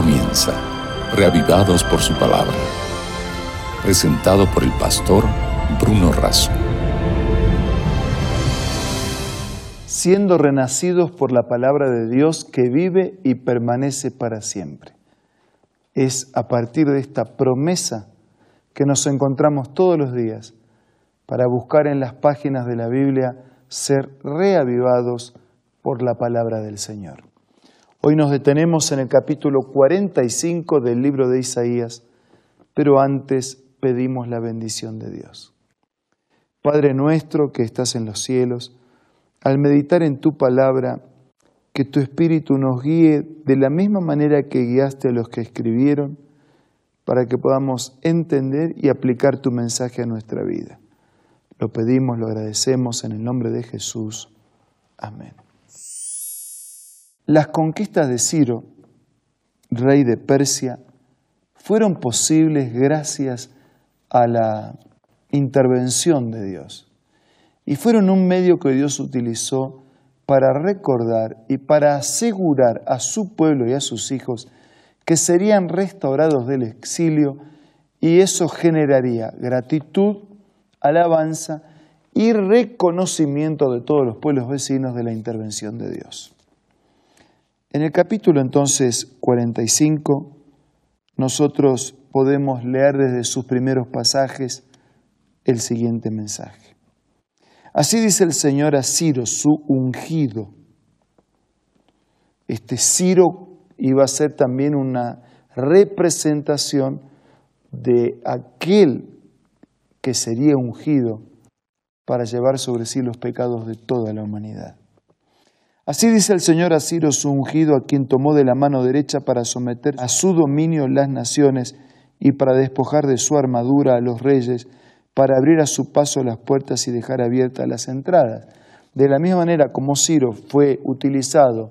comienza, reavivados por su palabra. Presentado por el pastor Bruno Razo. Siendo renacidos por la palabra de Dios que vive y permanece para siempre. Es a partir de esta promesa que nos encontramos todos los días para buscar en las páginas de la Biblia ser reavivados por la palabra del Señor. Hoy nos detenemos en el capítulo 45 del libro de Isaías, pero antes pedimos la bendición de Dios. Padre nuestro que estás en los cielos, al meditar en tu palabra, que tu Espíritu nos guíe de la misma manera que guiaste a los que escribieron, para que podamos entender y aplicar tu mensaje a nuestra vida. Lo pedimos, lo agradecemos en el nombre de Jesús. Amén. Las conquistas de Ciro, rey de Persia, fueron posibles gracias a la intervención de Dios y fueron un medio que Dios utilizó para recordar y para asegurar a su pueblo y a sus hijos que serían restaurados del exilio y eso generaría gratitud, alabanza y reconocimiento de todos los pueblos vecinos de la intervención de Dios. En el capítulo entonces 45, nosotros podemos leer desde sus primeros pasajes el siguiente mensaje. Así dice el Señor a Ciro, su ungido. Este Ciro iba a ser también una representación de aquel que sería ungido para llevar sobre sí los pecados de toda la humanidad. Así dice el Señor a Ciro, su ungido, a quien tomó de la mano derecha para someter a su dominio las naciones y para despojar de su armadura a los reyes, para abrir a su paso las puertas y dejar abiertas las entradas. De la misma manera como Ciro fue utilizado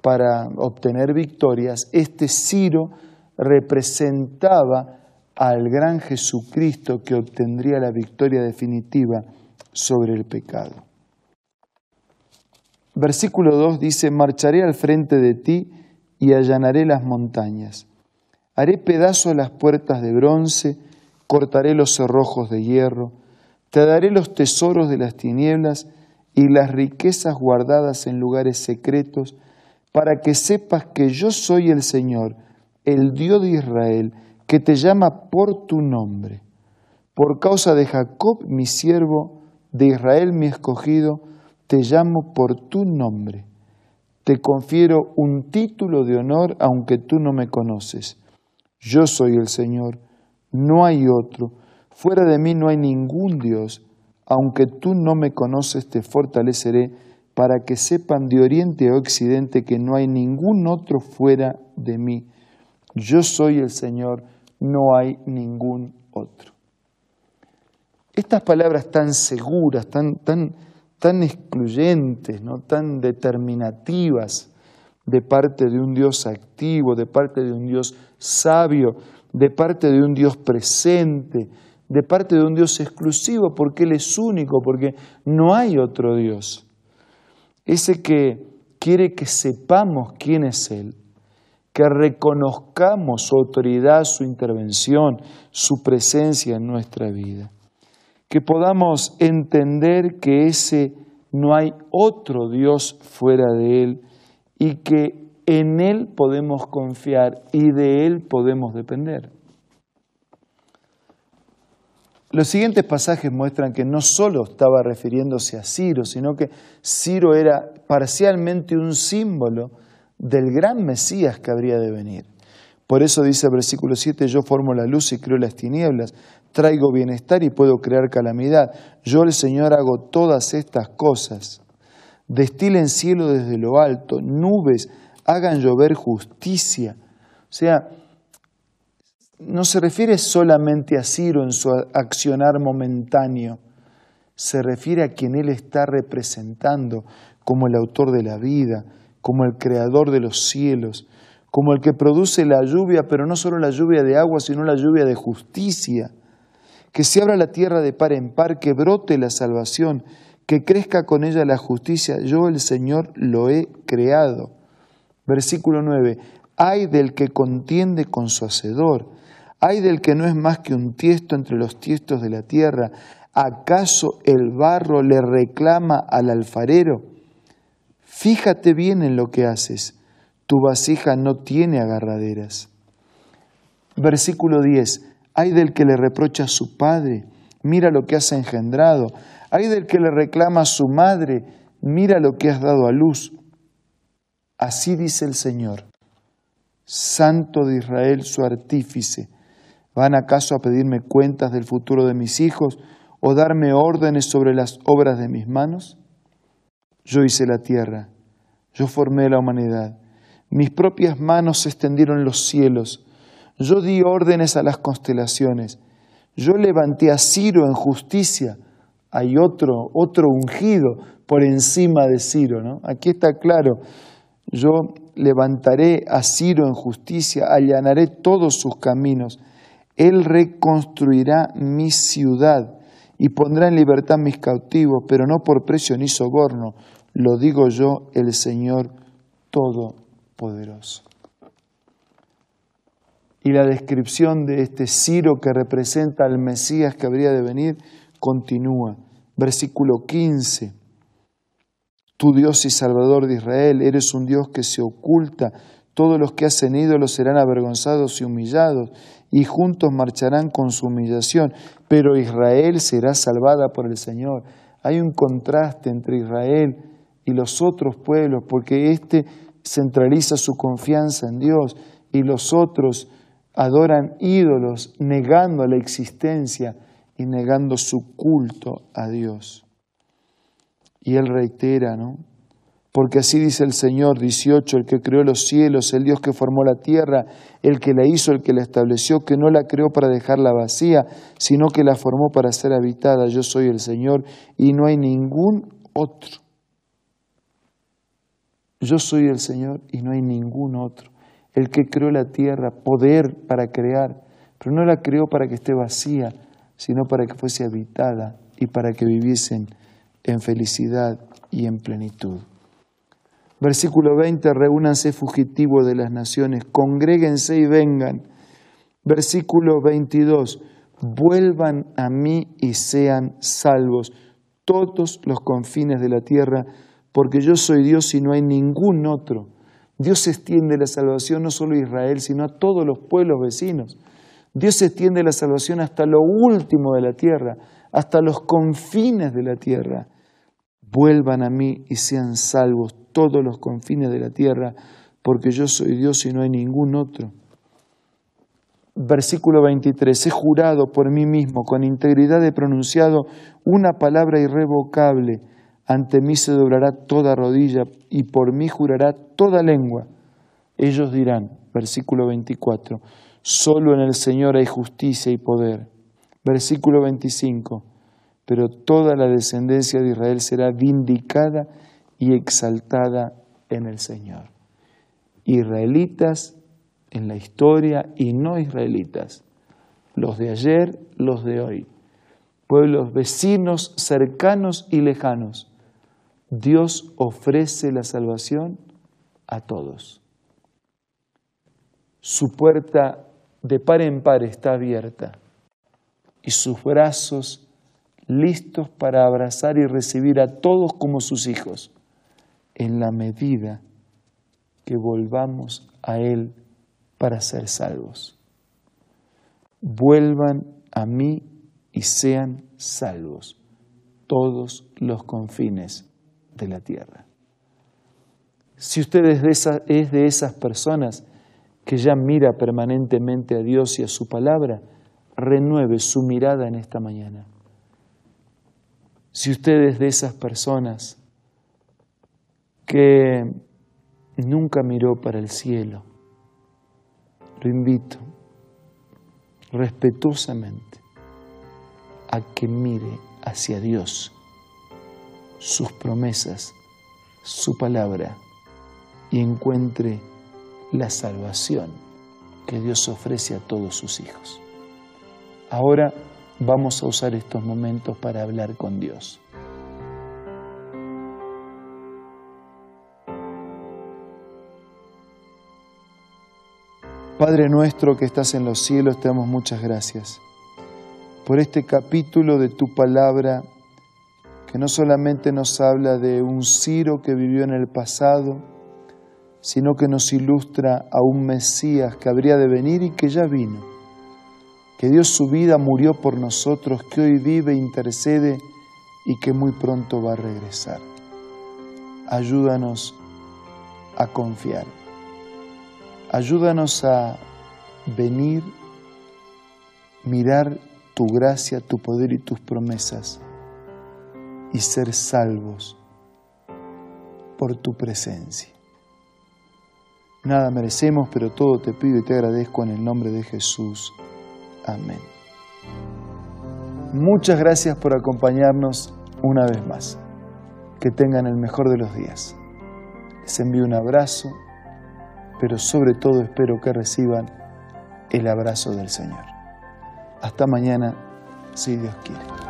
para obtener victorias, este Ciro representaba al gran Jesucristo que obtendría la victoria definitiva sobre el pecado. Versículo 2 dice, marcharé al frente de ti y allanaré las montañas. Haré pedazo las puertas de bronce, cortaré los cerrojos de hierro, te daré los tesoros de las tinieblas y las riquezas guardadas en lugares secretos, para que sepas que yo soy el Señor, el Dios de Israel, que te llama por tu nombre. Por causa de Jacob, mi siervo, de Israel, mi escogido, te llamo por tu nombre, te confiero un título de honor aunque tú no me conoces. Yo soy el Señor, no hay otro, fuera de mí no hay ningún Dios, aunque tú no me conoces te fortaleceré para que sepan de oriente a occidente que no hay ningún otro fuera de mí. Yo soy el Señor, no hay ningún otro. Estas palabras tan seguras, tan, tan, tan excluyentes, ¿no? tan determinativas de parte de un Dios activo, de parte de un Dios sabio, de parte de un Dios presente, de parte de un Dios exclusivo, porque Él es único, porque no hay otro Dios. Ese que quiere que sepamos quién es Él, que reconozcamos su autoridad, su intervención, su presencia en nuestra vida que podamos entender que ese no hay otro Dios fuera de Él y que en Él podemos confiar y de Él podemos depender. Los siguientes pasajes muestran que no solo estaba refiriéndose a Ciro, sino que Ciro era parcialmente un símbolo del gran Mesías que habría de venir. Por eso dice el versículo 7, yo formo la luz y creo las tinieblas, traigo bienestar y puedo crear calamidad. Yo el Señor hago todas estas cosas. Destilen cielo desde lo alto, nubes, hagan llover justicia. O sea, no se refiere solamente a Ciro en su accionar momentáneo, se refiere a quien él está representando como el autor de la vida, como el creador de los cielos, como el que produce la lluvia, pero no solo la lluvia de agua, sino la lluvia de justicia. Que se abra la tierra de par en par, que brote la salvación, que crezca con ella la justicia. Yo el Señor lo he creado. Versículo 9. Ay del que contiende con su hacedor. Ay del que no es más que un tiesto entre los tiestos de la tierra. ¿Acaso el barro le reclama al alfarero? Fíjate bien en lo que haces. Tu vasija no tiene agarraderas. Versículo 10. Ay del que le reprocha a su padre. Mira lo que has engendrado. Ay del que le reclama a su madre. Mira lo que has dado a luz. Así dice el Señor, Santo de Israel, su artífice. ¿Van acaso a pedirme cuentas del futuro de mis hijos o darme órdenes sobre las obras de mis manos? Yo hice la tierra, yo formé la humanidad, mis propias manos extendieron los cielos, yo di órdenes a las constelaciones, yo levanté a Ciro en justicia, hay otro, otro ungido por encima de Ciro, ¿no? Aquí está claro, yo levantaré a Ciro en justicia, allanaré todos sus caminos, él reconstruirá mi ciudad y pondrá en libertad mis cautivos, pero no por precio ni soborno, lo digo yo, el Señor Todopoderoso. Y la descripción de este Ciro que representa al Mesías que habría de venir continúa. Versículo 15. Tu Dios y Salvador de Israel, eres un Dios que se oculta. Todos los que hacen ídolos serán avergonzados y humillados, y juntos marcharán con su humillación, pero Israel será salvada por el Señor. Hay un contraste entre Israel y los otros pueblos, porque éste centraliza su confianza en Dios y los otros adoran ídolos, negando la existencia y negando su culto a Dios. Y él reitera, ¿no? Porque así dice el Señor 18, el que creó los cielos, el Dios que formó la tierra, el que la hizo, el que la estableció, que no la creó para dejarla vacía, sino que la formó para ser habitada. Yo soy el Señor y no hay ningún otro. Yo soy el Señor y no hay ningún otro. El que creó la tierra, poder para crear, pero no la creó para que esté vacía, sino para que fuese habitada y para que viviesen en felicidad y en plenitud. Versículo 20, reúnanse fugitivos de las naciones, congréguense y vengan. Versículo 22, vuelvan a mí y sean salvos todos los confines de la tierra, porque yo soy Dios y no hay ningún otro. Dios extiende la salvación no solo a Israel, sino a todos los pueblos vecinos. Dios extiende la salvación hasta lo último de la tierra, hasta los confines de la tierra. Vuelvan a mí y sean salvos todos los confines de la tierra, porque yo soy Dios y no hay ningún otro. Versículo 23, he jurado por mí mismo, con integridad he pronunciado una palabra irrevocable, ante mí se doblará toda rodilla y por mí jurará toda lengua. Ellos dirán, versículo 24, solo en el Señor hay justicia y poder. Versículo 25, pero toda la descendencia de Israel será vindicada y exaltada en el Señor. Israelitas en la historia y no israelitas, los de ayer, los de hoy, pueblos vecinos, cercanos y lejanos, Dios ofrece la salvación a todos. Su puerta de par en par está abierta y sus brazos listos para abrazar y recibir a todos como sus hijos, en la medida que volvamos a Él para ser salvos. Vuelvan a mí y sean salvos todos los confines la tierra. Si usted es de, es de esas personas que ya mira permanentemente a Dios y a su palabra, renueve su mirada en esta mañana. Si usted es de esas personas que nunca miró para el cielo, lo invito respetuosamente a que mire hacia Dios, sus promesas, su palabra y encuentre la salvación que Dios ofrece a todos sus hijos. Ahora vamos a usar estos momentos para hablar con Dios. Padre nuestro que estás en los cielos, te damos muchas gracias por este capítulo de tu palabra que no solamente nos habla de un Ciro que vivió en el pasado, sino que nos ilustra a un Mesías que habría de venir y que ya vino, que dio su vida, murió por nosotros, que hoy vive, intercede y que muy pronto va a regresar. Ayúdanos a confiar. Ayúdanos a venir, mirar tu gracia, tu poder y tus promesas y ser salvos por tu presencia. Nada merecemos, pero todo te pido y te agradezco en el nombre de Jesús. Amén. Muchas gracias por acompañarnos una vez más. Que tengan el mejor de los días. Les envío un abrazo, pero sobre todo espero que reciban el abrazo del Señor. Hasta mañana, si Dios quiere.